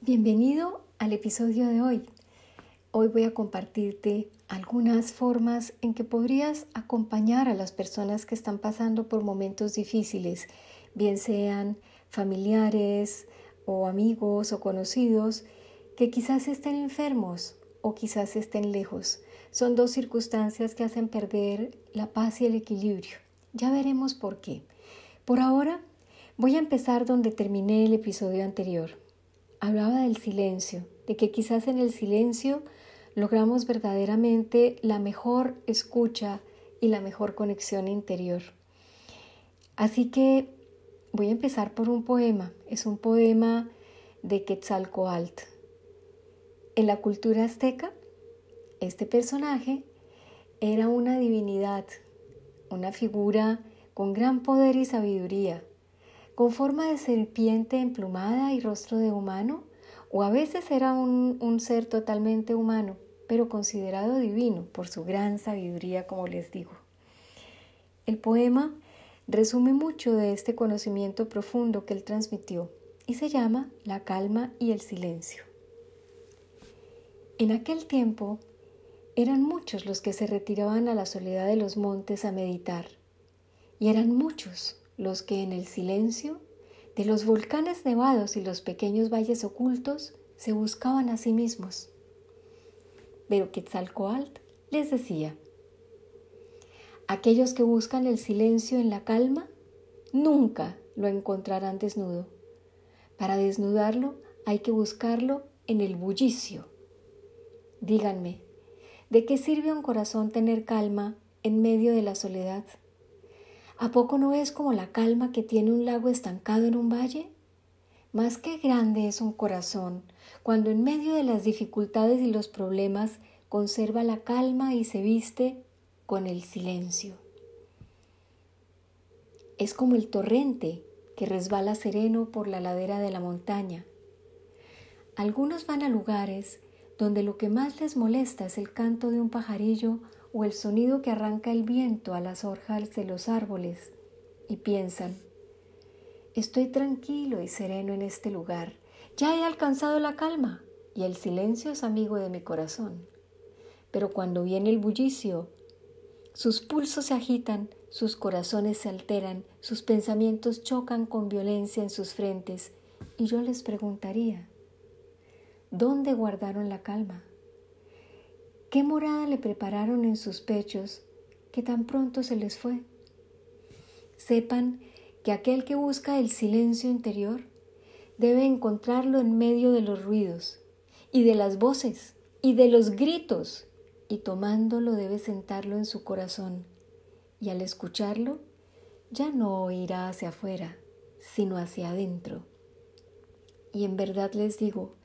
Bienvenido al episodio de hoy. Hoy voy a compartirte algunas formas en que podrías acompañar a las personas que están pasando por momentos difíciles, bien sean familiares o amigos o conocidos que quizás estén enfermos o quizás estén lejos. Son dos circunstancias que hacen perder la paz y el equilibrio. Ya veremos por qué. Por ahora voy a empezar donde terminé el episodio anterior hablaba del silencio, de que quizás en el silencio logramos verdaderamente la mejor escucha y la mejor conexión interior. Así que voy a empezar por un poema. Es un poema de Quetzalcoatl. En la cultura azteca, este personaje era una divinidad, una figura con gran poder y sabiduría, con forma de serpiente emplumada y rostro de humano, o a veces era un, ser totalmente humano, pero considerado divino por su gran sabiduría, como les digo. El poema resume mucho de este conocimiento profundo que él transmitió y se llama La calma y el silencio. En aquel tiempo eran muchos los que se retiraban a la soledad de los montes a meditar, y eran muchos los que en el silencio de los volcanes nevados y los pequeños valles ocultos se buscaban a sí mismos. Pero Quetzalcoatl les decía, aquellos que buscan el silencio en la calma, nunca lo encontrarán desnudo. Para desnudarlo hay que buscarlo en el bullicio. Díganme, ¿de qué sirve un corazón tener calma en medio de la soledad? ¿A poco no es como la calma que tiene un lago estancado en un valle? Más que grande es un corazón cuando en medio de las dificultades y los problemas conserva la calma y se viste con el silencio. Es como el torrente que resbala sereno por la ladera de la montaña. Algunos van a lugares donde lo que más les molesta es el canto de un pajarillo o el sonido que arranca el viento a las hojas de los árboles y piensan, estoy tranquilo y sereno en este lugar, ya he alcanzado la calma y el silencio es amigo de mi corazón. Pero cuando viene el bullicio, sus pulsos se agitan, sus corazones se alteran, sus pensamientos chocan con violencia en sus frentes y yo les preguntaría, ¿dónde guardaron la calma? ¿Qué morada le prepararon en sus pechos que tan pronto se les fue? Sepan que aquel que busca el silencio interior debe encontrarlo en medio de los ruidos y de las voces y de los gritos y tomándolo debe sentarlo en su corazón y al escucharlo ya no oirá hacia afuera, sino hacia adentro. Y en verdad les digo,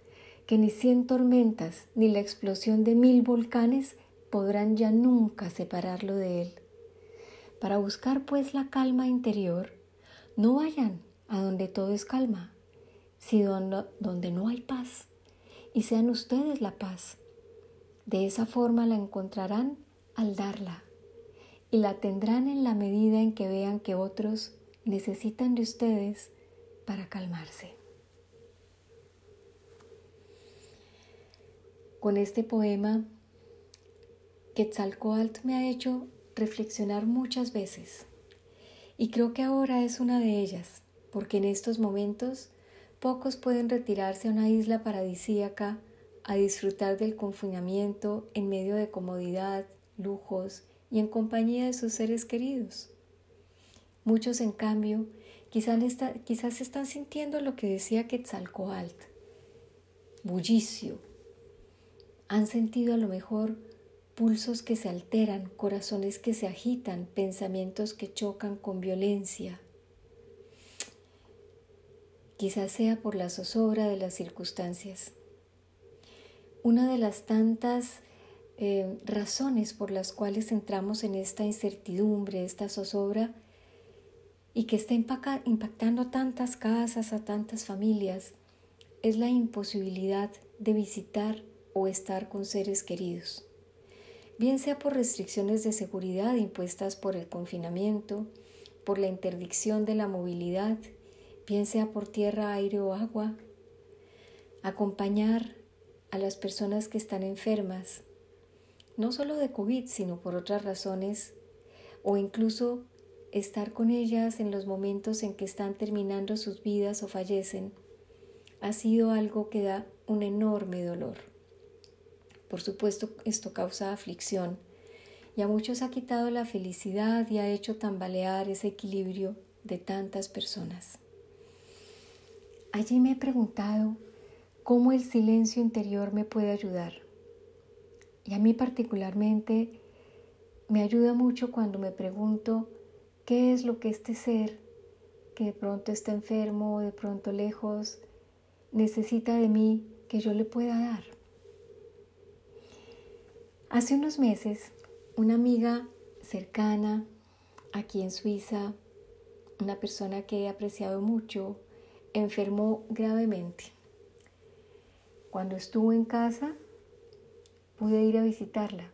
que ni cien tormentas ni la explosión de mil volcanes podrán ya nunca separarlo de él. Para buscar pues la calma interior, no vayan a donde todo es calma, sino donde no hay paz, y sean ustedes la paz. De esa forma la encontrarán al darla, y la tendrán en la medida en que vean que otros necesitan de ustedes para calmarse. Con este poema, Quetzalcoatl me ha hecho reflexionar muchas veces y creo que ahora es una de ellas, porque en estos momentos pocos pueden retirarse a una isla paradisíaca a disfrutar del confinamiento en medio de comodidad, lujos y en compañía de sus seres queridos. Muchos, en cambio, quizás, están sintiendo lo que decía Quetzalcoatl, bullicio, han sentido a lo mejor pulsos que se alteran, corazones que se agitan, pensamientos que chocan con violencia. Quizás sea por la zozobra de las circunstancias. Una de las tantas eh, razones por las cuales entramos en esta incertidumbre, esta zozobra, y que está impactando a tantas casas, a tantas familias, es la imposibilidad de visitar o estar con seres queridos, bien sea por restricciones de seguridad impuestas por el confinamiento, por la interdicción de la movilidad, bien sea por tierra, aire o agua. acompañar a las personas que están enfermas, no solo de COVID, sino por otras razones, o incluso estar con ellas en los momentos en que están terminando sus vidas o fallecen, ha sido algo que da un enorme dolor. Por supuesto, esto causa aflicción y a muchos ha quitado la felicidad y ha hecho tambalear ese equilibrio de tantas personas. Allí me he preguntado cómo el silencio interior me puede ayudar. Y a mí particularmente me ayuda mucho cuando me pregunto qué es lo que este ser, que de pronto está enfermo o de pronto lejos, necesita de mí que yo le pueda dar. Hace unos meses, una amiga cercana aquí en Suiza, una persona que he apreciado mucho, enfermó gravemente. Cuando estuvo en casa, pude ir a visitarla.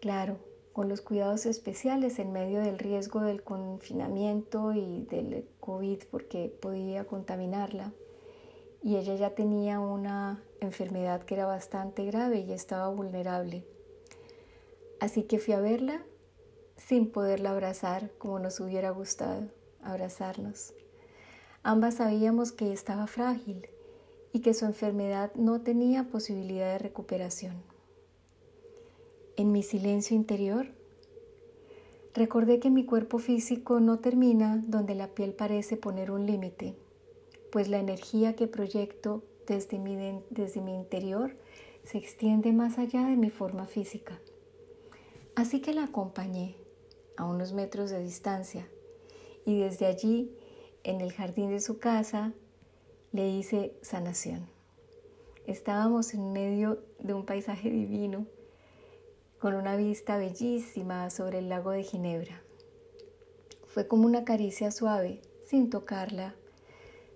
Claro, con los cuidados especiales en medio del riesgo del confinamiento y del COVID porque podía contaminarla. Y ella ya tenía una enfermedad que era bastante grave y estaba vulnerable. Así que fui a verla sin poderla abrazar como nos hubiera gustado abrazarnos. Ambas sabíamos que estaba frágil y que su enfermedad no tenía posibilidad de recuperación. En mi silencio interior, recordé que mi cuerpo físico no termina donde la piel parece poner un límite, pues la energía que proyecto desde mi, desde mi interior se extiende más allá de mi forma física. Así que la acompañé a unos metros de distancia y desde allí, en el jardín de su casa, le hice sanación. Estábamos en medio de un paisaje divino, con una vista bellísima sobre el lago de Ginebra. Fue como una caricia suave, sin tocarla,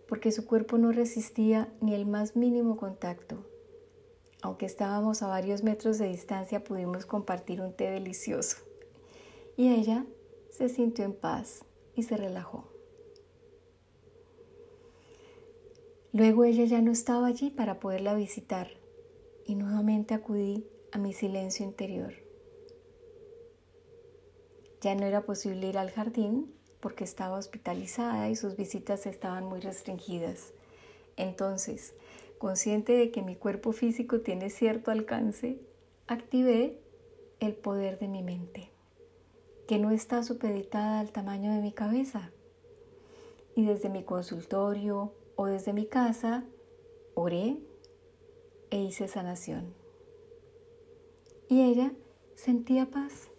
porque su cuerpo no resistía ni el más mínimo contacto. Aunque estábamos a varios metros de distancia, pudimos compartir un té delicioso. Y ella se sintió en paz y se relajó. Luego ella ya no estaba allí para poderla visitar y nuevamente acudí a mi silencio interior. Ya no era posible ir al jardín porque estaba hospitalizada y sus visitas estaban muy restringidas. Entonces, consciente de que mi cuerpo físico tiene cierto alcance, activé el poder de mi mente, que no está supeditada al tamaño de mi cabeza. Y desde mi consultorio, o desde mi casa oré e hice sanación. Y ella sentía paz.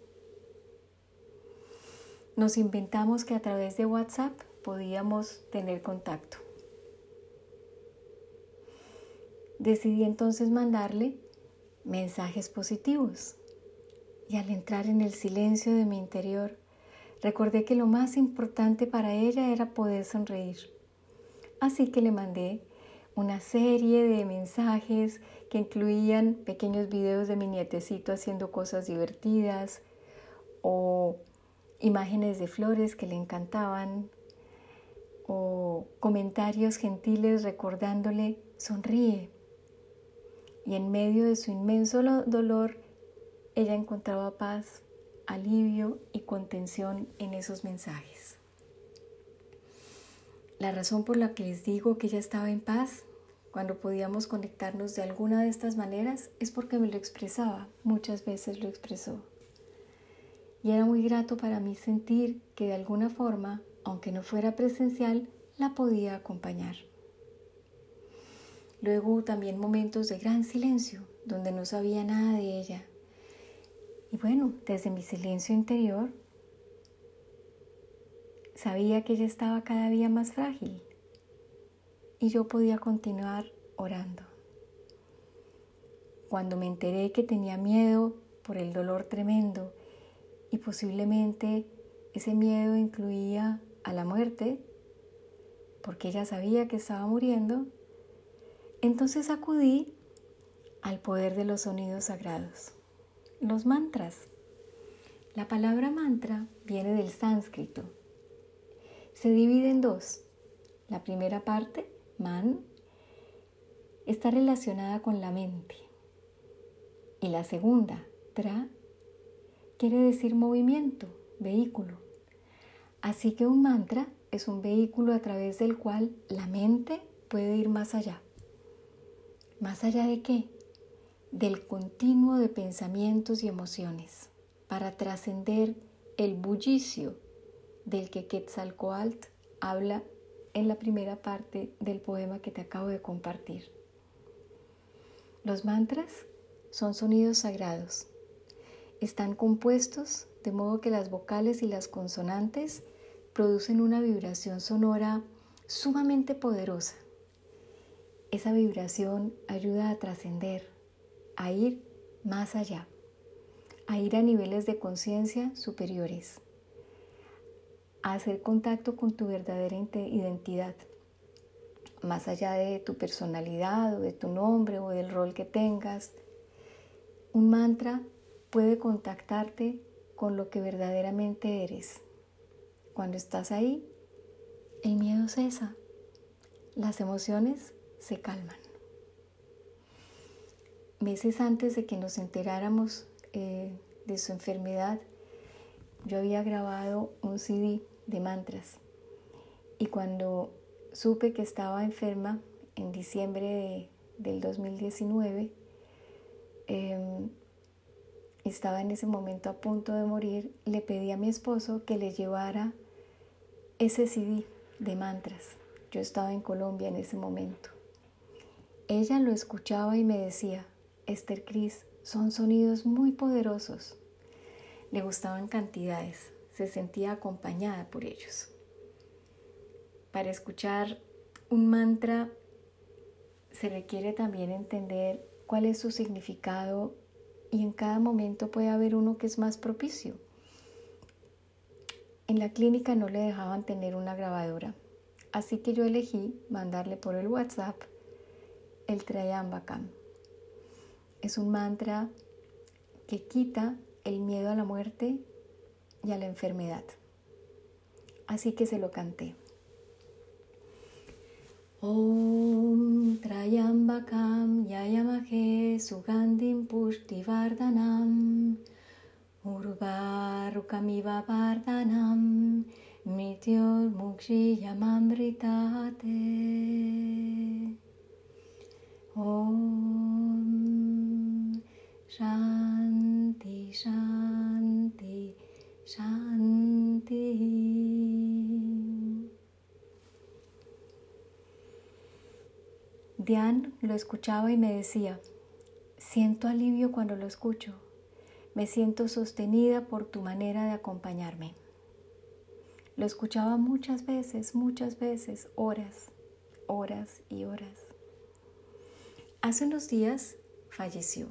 Nos inventamos que a través de WhatsApp podíamos tener contacto. Decidí entonces mandarle mensajes positivos. Y al entrar en el silencio de mi interior, recordé que lo más importante para ella era poder sonreír Así que le mandé una serie de mensajes que incluían pequeños videos de mi nietecito haciendo cosas divertidas o imágenes de flores que le encantaban o comentarios gentiles recordándole sonríe. Y en medio de su inmenso dolor, ella encontraba paz, alivio y contención en esos mensajes. La razón por la que les digo que ella estaba en paz cuando podíamos conectarnos de alguna de estas maneras es porque me lo expresaba, muchas veces lo expresó. Y era muy grato para mí sentir que de alguna forma, aunque no fuera presencial, la podía acompañar. Luego también momentos de gran silencio, donde no sabía nada de ella. Y bueno, desde mi silencio interior Sabía que ella estaba cada día más frágil y yo podía continuar orando. Cuando me enteré que tenía miedo por el dolor tremendo y posiblemente ese miedo incluía a la muerte, porque ella sabía que estaba muriendo, entonces acudí al poder de los sonidos sagrados, los mantras. La palabra mantra viene del sánscrito se divide en dos. La primera parte, man, está relacionada con la mente. Y la segunda, tra, quiere decir movimiento, vehículo. Así que un mantra es un vehículo a través del cual la mente puede ir más allá. ¿Más allá de qué? Del continuo de pensamientos y emociones para trascender el bullicio del que Quetzalcoatl habla en la primera parte del poema que te acabo de compartir. Los mantras son sonidos sagrados. Están compuestos de modo que las vocales y las consonantes producen una vibración sonora sumamente poderosa. Esa vibración ayuda a trascender, a ir más allá, a ir a niveles de conciencia superiores, a hacer contacto con tu verdadera identidad, más allá de tu personalidad o de tu nombre o del rol que tengas. Un mantra puede contactarte con lo que verdaderamente eres cuando estás ahí, el miedo cesa, las emociones se calman. Meses antes de que nos enteráramos eh, de su enfermedad, yo había grabado un CD de mantras y cuando supe que estaba enferma en diciembre del 2019, em, estaba en ese momento a punto de morir, le pedí a mi esposo que le llevara ese CD de mantras. Yo estaba en Colombia en ese momento. Ella lo escuchaba y me decía, Esther Cris, son sonidos muy poderosos. Le gustaban cantidades, se sentía acompañada por ellos. Para escuchar un mantra se requiere también entender cuál es su significado y en cada momento puede haber uno que es más propicio. En la clínica no le dejaban tener una grabadora, así que yo elegí mandarle por el WhatsApp el Trayambakam. Es un mantra que quita el miedo a la muerte y a la enfermedad. Así que se lo canté. Om Trayambakam Yayamahe Sugandim Pushtivardhanam Urvarukamiva Vardhanam Mityor Mukshiyamamritate Om Shanti Shanti Diane lo escuchaba y me decía, siento alivio cuando lo escucho. Me siento sostenida por tu manera de acompañarme. Lo escuchaba muchas veces, muchas veces, horas, horas y horas. Hace unos días falleció.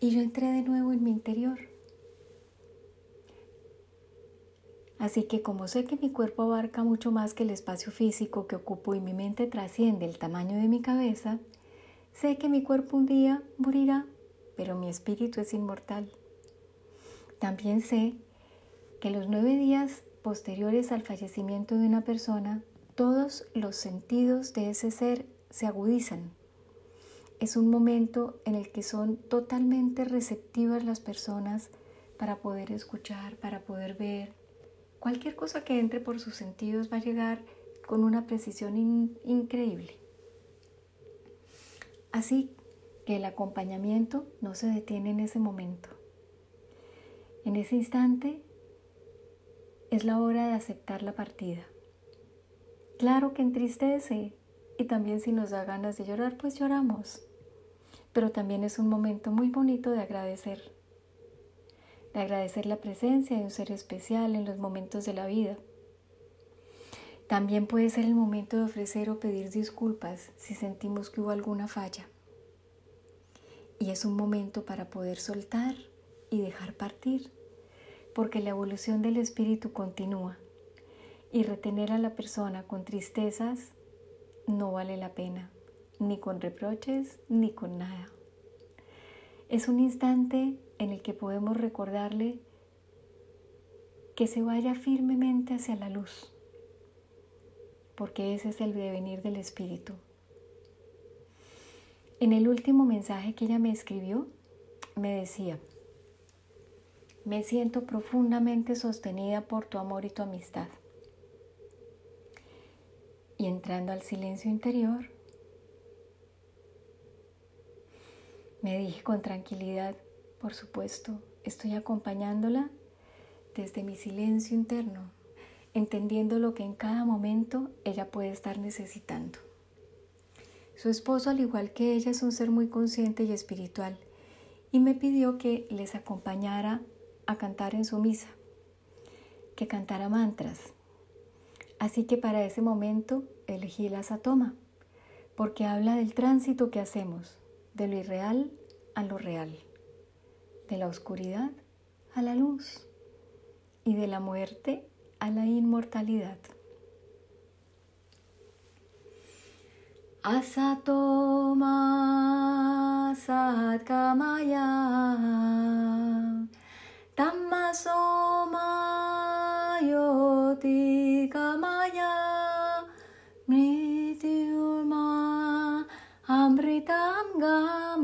Y yo entré de nuevo en mi interior. Así que como sé que mi cuerpo abarca mucho más que el espacio físico que ocupo y mi mente trasciende el tamaño de mi cabeza, sé que mi cuerpo un día morirá pero mi espíritu es inmortal. También sé que los nueve días posteriores al fallecimiento de una persona, todos los sentidos de ese ser se agudizan. Es un momento en el que son totalmente receptivas las personas para poder escuchar, para poder ver. Cualquier cosa que entre por sus sentidos va a llegar con una precisión increíble. Así que el acompañamiento no se detiene en ese momento. En ese instante es la hora de aceptar la partida. Claro que entristece y también si nos da ganas de llorar, pues lloramos. Pero también es un momento muy bonito de agradecer. De agradecer la presencia de un ser especial en los momentos de la vida. También puede ser el momento de ofrecer o pedir disculpas si sentimos que hubo alguna falla. Y es un momento para poder soltar y dejar partir, porque la evolución del espíritu continúa y retener a la persona con tristezas no vale la pena, ni con reproches ni con nada. Es un instante en el que podemos recordarle que se vaya firmemente hacia la luz, porque ese es el devenir del espíritu, En el último mensaje que ella me escribió, me decía, me siento profundamente sostenida por tu amor y tu amistad. Y entrando al silencio interior, me dije con tranquilidad, por supuesto, estoy acompañándola desde mi silencio interno, entendiendo lo que en cada momento ella puede estar necesitando. Su esposo, al igual que ella, es un ser muy consciente y espiritual y me pidió que les acompañara a cantar en su misa, que cantara mantras. Así que para ese momento elegí la satoma, porque habla del tránsito que hacemos, de lo irreal a lo real, de la oscuridad a la luz y de la muerte a la inmortalidad. Asatoma Satkamaya Tammasoma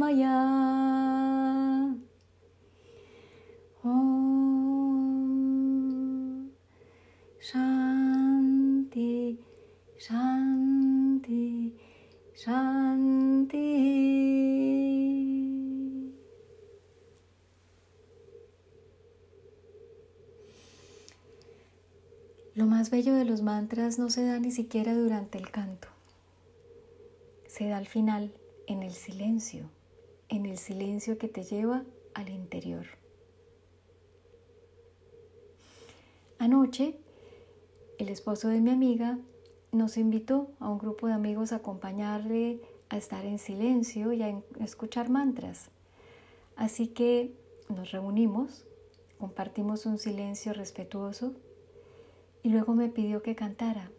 Gamaya Lo más bello de los mantras no se da ni siquiera durante el canto. Se da al final, en el silencio, en el silencio que te lleva al interior. Anoche, el esposo de mi amiga nos invitó a un grupo de amigos a acompañarle a estar en silencio y a escuchar mantras. Así que nos reunimos, compartimos un silencio respetuoso y luego me pidió que cantara.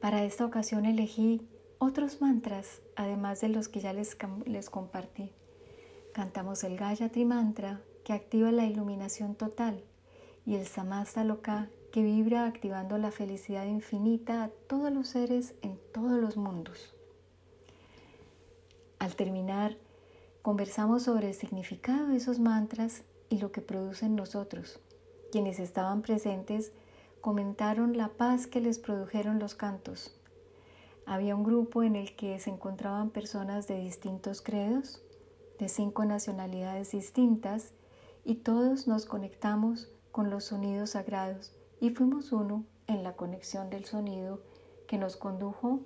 Para esta ocasión elegí otros mantras, además de los que ya les, les compartí. Cantamos el Gayatri Mantra, que activa la iluminación total, y el Samastaloka, que vibra activando la felicidad infinita a todos los seres en todos los mundos. Al terminar, conversamos sobre el significado de esos mantras y lo que producen nosotros. Quienes estaban presentes comentaron la paz que les produjeron los cantos. Había un grupo en el que se encontraban personas de distintos credos, de cinco nacionalidades distintas, y todos nos conectamos con los sonidos sagrados y fuimos uno en la conexión del sonido que nos condujo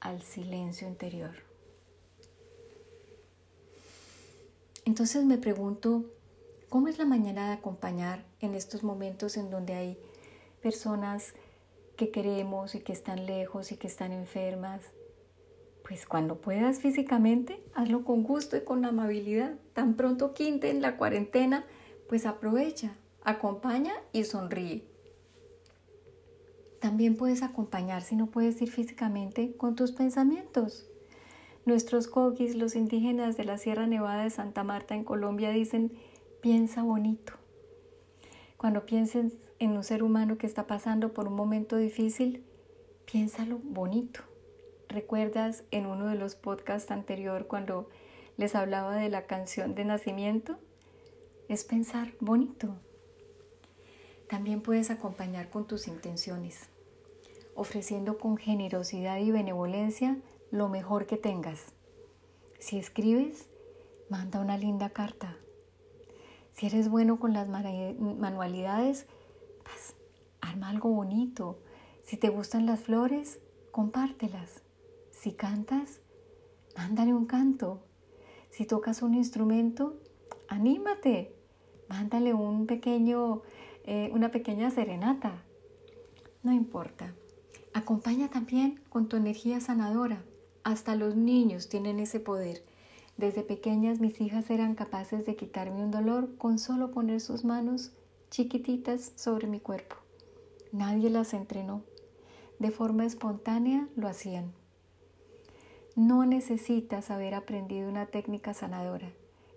al silencio interior. Entonces me pregunto, ¿cómo es la mañana de acompañar en estos momentos en donde hay personas que queremos y que están lejos y que están enfermas, pues cuando puedas físicamente, hazlo con gusto y con amabilidad. Tan pronto quinte en la cuarentena, pues aprovecha, acompaña y sonríe. También puedes acompañar si no puedes ir físicamente con tus pensamientos. Nuestros coquis, los indígenas de la Sierra Nevada de Santa Marta en Colombia, dicen, piensa bonito. Cuando pienses en un ser humano que está pasando por un momento difícil, piénsalo bonito. ¿Recuerdas en uno de los podcasts anterior cuando les hablaba de la canción de nacimiento? Es pensar bonito. También puedes acompañar con tus intenciones, ofreciendo con generosidad y benevolencia lo mejor que tengas. Si escribes, manda una linda carta. Si eres bueno con las manualidades, arma algo bonito. Si te gustan las flores, compártelas. Si cantas, mándale un canto. Si tocas un instrumento, anímate. Mándale un pequeño, eh, una pequeña serenata. No importa. Acompaña también con tu energía sanadora. Hasta los niños tienen ese poder desde pequeñas mis hijas eran capaces de quitarme un dolor con solo poner sus manos chiquititas sobre mi cuerpo. Nadie las entrenó. De forma espontánea lo hacían. No necesitas haber aprendido una técnica sanadora.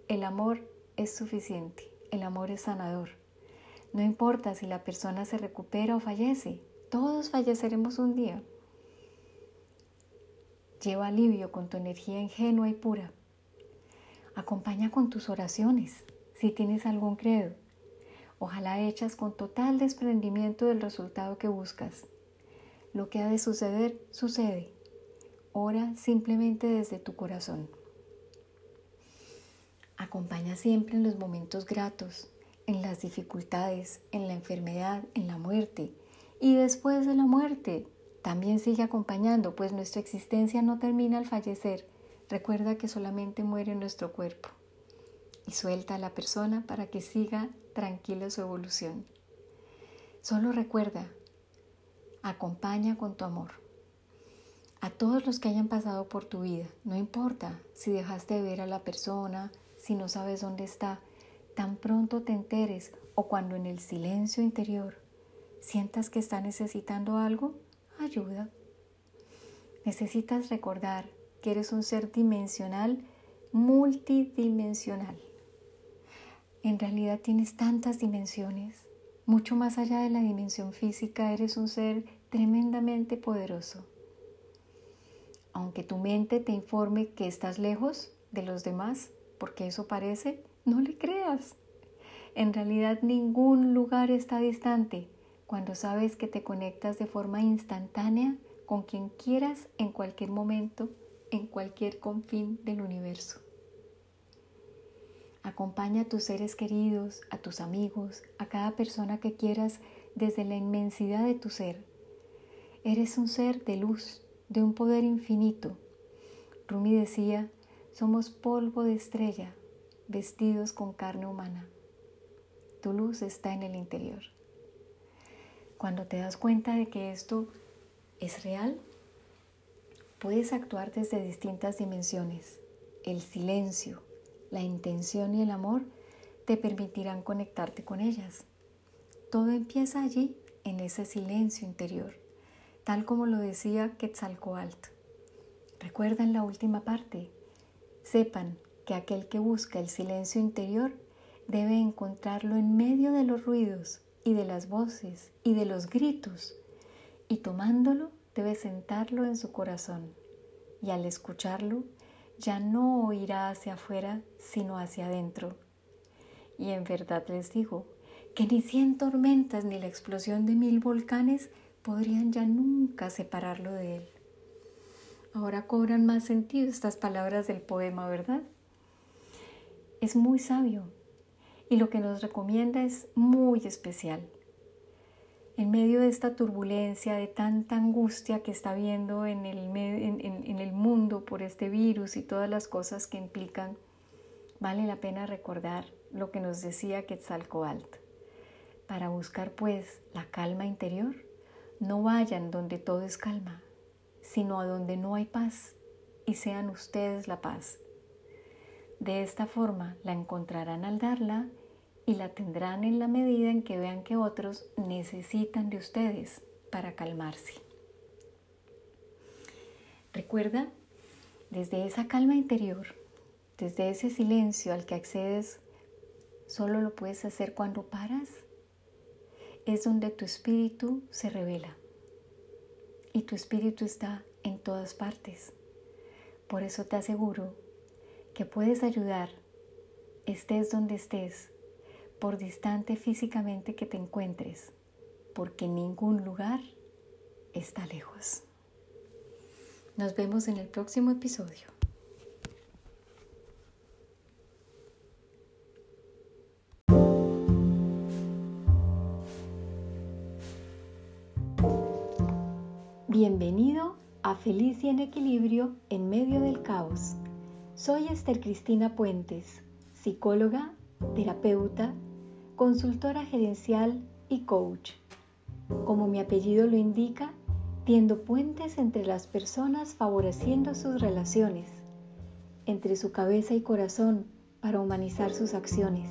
El amor es suficiente. El amor es sanador. No importa si la persona se recupera o fallece. Todos falleceremos un día. lleva alivio con tu energía ingenua y pura. Acompaña con tus oraciones, si tienes algún credo, ojalá hechas con total desprendimiento del resultado que buscas. Lo que ha de suceder, sucede. Ora simplemente desde tu corazón. Acompaña siempre en los momentos gratos, en las dificultades, en la enfermedad, en la muerte. Y después de la muerte, también sigue acompañando, pues nuestra existencia no termina al fallecer. Recuerda que solamente muere nuestro cuerpo. Y suelta a la persona para que siga tranquila su evolución. Solo recuerda, acompaña con tu amor. A todos los que hayan pasado por tu vida, no importa si dejaste de ver a la persona, si no sabes dónde está, tan pronto te enteres o cuando en el silencio interior sientas que está necesitando algo, ayuda. Necesitas recordar que eres un ser dimensional, multidimensional. En realidad tienes tantas dimensiones. Mucho más allá de la dimensión física, eres un ser tremendamente poderoso. Aunque tu mente te informe que estás lejos de los demás, porque eso parece, no le creas. En realidad ningún lugar está distante cuando sabes que te conectas de forma instantánea con quien quieras en cualquier momento, en cualquier confín del universo. Acompaña a tus seres queridos, a tus amigos, a cada persona que quieras desde la inmensidad de tu ser. Eres un ser de luz, de un poder infinito. Rumi decía, somos polvo de estrella, vestidos con carne humana. Tu luz está en el interior. Cuando te das cuenta de que esto es real, puedes actuar desde distintas dimensiones. El silencio, la intención y el amor te permitirán conectarte con ellas. Todo empieza allí, en ese silencio interior, tal como lo decía Quetzalcoatl. Recuerda en la última parte, Sepan que aquel que busca el silencio interior debe encontrarlo en medio de los ruidos y de las voces y de los gritos, y tomándolo debe sentarlo en su corazón, y al escucharlo ya no oirá hacia afuera, sino hacia adentro. Y en verdad les digo que ni cien tormentas ni la explosión de mil volcanes podrían ya nunca separarlo de él. Ahora cobran más sentido estas palabras del poema, ¿verdad? Es muy sabio y lo que nos recomienda es muy especial. En medio de esta turbulencia, de tanta angustia que está el, en el mundo por este virus y todas las cosas que implican, vale la pena recordar lo que nos decía Quetzalcoatl. Para buscar pues la calma interior, no vayan donde todo es calma, sino a donde no hay paz, y sean ustedes la paz. De esta forma la encontrarán al darla y la tendrán en la medida en que vean que otros necesitan de ustedes para calmarse. Recuerda, desde esa calma interior, desde ese silencio al que accedes, solo lo puedes hacer cuando paras, es donde tu espíritu se revela y tu espíritu está en todas partes. Por eso te aseguro que puedes ayudar, estés donde estés, por distante físicamente que te encuentres, porque ningún lugar está lejos. Nos vemos en el próximo episodio. Bienvenido a Feliz y en Equilibrio en medio del caos. Soy Esther Cristina Puentes, psicóloga, terapeuta, consultora gerencial y coach. Como mi apellido lo indica, tiendo puentes entre las personas favoreciendo sus relaciones, entre su cabeza y corazón para humanizar sus acciones,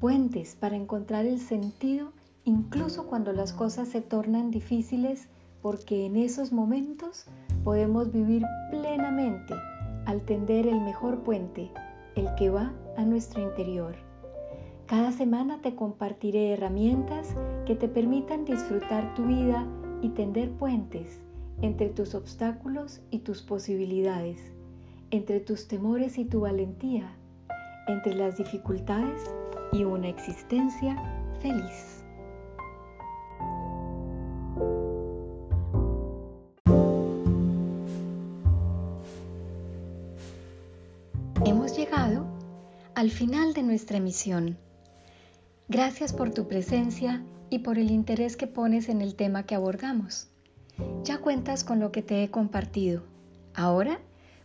puentes para encontrar el sentido incluso cuando las cosas se tornan difíciles porque en esos momentos podemos vivir plenamente al tender el mejor puente, el que va a nuestro interior. Cada semana te compartiré herramientas que te permitan disfrutar tu vida y tender puentes entre tus obstáculos y tus posibilidades, entre tus temores y tu valentía, entre las dificultades y una existencia feliz. Hemos llegado al final de nuestra emisión. Gracias por tu presencia y por el interés que pones en el tema que abordamos. Ya cuentas con lo que te he compartido. Ahora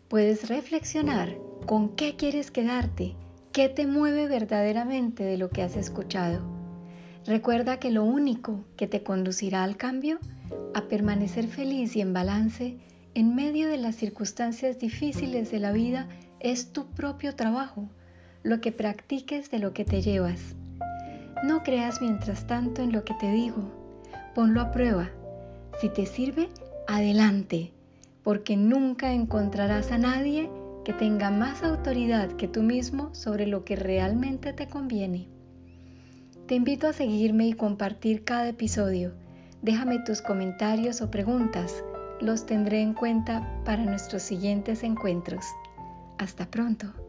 puedes reflexionar con qué quieres quedarte, qué te mueve verdaderamente de lo que has escuchado. Recuerda que lo único que te conducirá al cambio, a permanecer feliz y en balance en medio de las circunstancias difíciles de la vida, es tu propio trabajo, lo que practiques de lo que te llevas. No creas mientras tanto en lo que te digo, ponlo a prueba. Si te sirve, adelante, porque nunca encontrarás a nadie que tenga más autoridad que tú mismo sobre lo que realmente te conviene. Te invito a seguirme y compartir cada episodio. Déjame tus comentarios o preguntas. Los tendré en cuenta para nuestros siguientes encuentros. Hasta pronto.